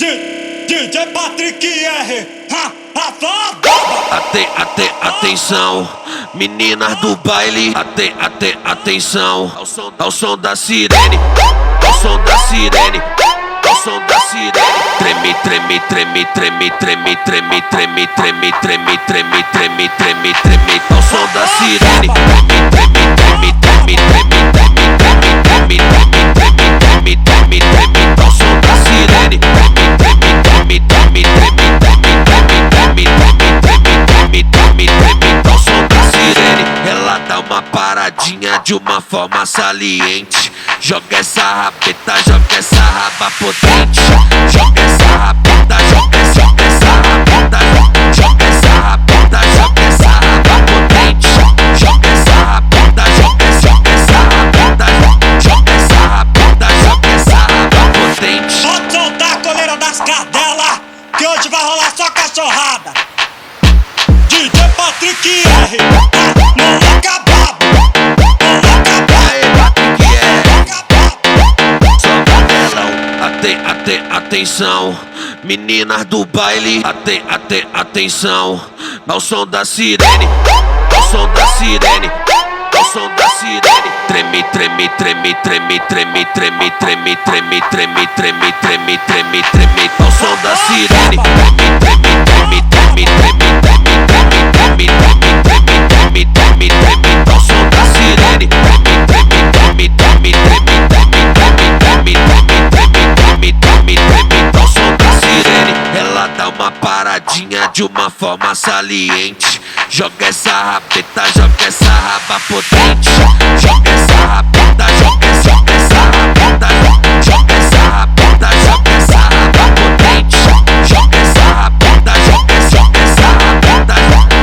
DJ Patrick R, Ate, ate, atenção, meninas do baile. Ate, ate, atenção, ao som, som da sirene, ao som da sirene, ao som da sirene. Treme, treme, treme, treme, treme, treme, treme, treme, treme, treme, treme, treme, treme, ao som da sirene. Treme, treme, uma paradinha de uma forma saliente. Joga essa rabeta, joga essa raba potente. Joga essa rabeta, joga, joga essa rabeta, joga essa rabeta, joga essa raba potente. Joga essa rabeta, joga, joga essa joga essa rabeta, joga essa raba potente. Pode soltar a coleira das cadelas, que hoje vai rolar só cachorrada. DJ Patrick R, atenção, meninas do baile. Ate, ate, atenção, ao som da sirene, ao som da sirene, ao som da sirene. Treme, treme, treme, treme, treme, treme, treme, treme, treme, treme, treme, treme, treme, ao som da sirene. Uma paradinha de uma forma saliente. Joga essa rabeta, joga essa raba potente. Joga essa rabeta, joga, joga essa joga essa rabeta, joga essa raba potente. Joga essa rabeta, joga, joga essa rabeta,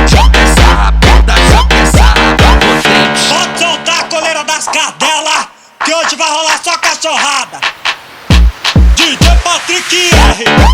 joga essa rabeta, joga essa raba potente. Pode soltar a coleira das cadelas, que hoje vai rolar só cachorrada. DJ Patrick R,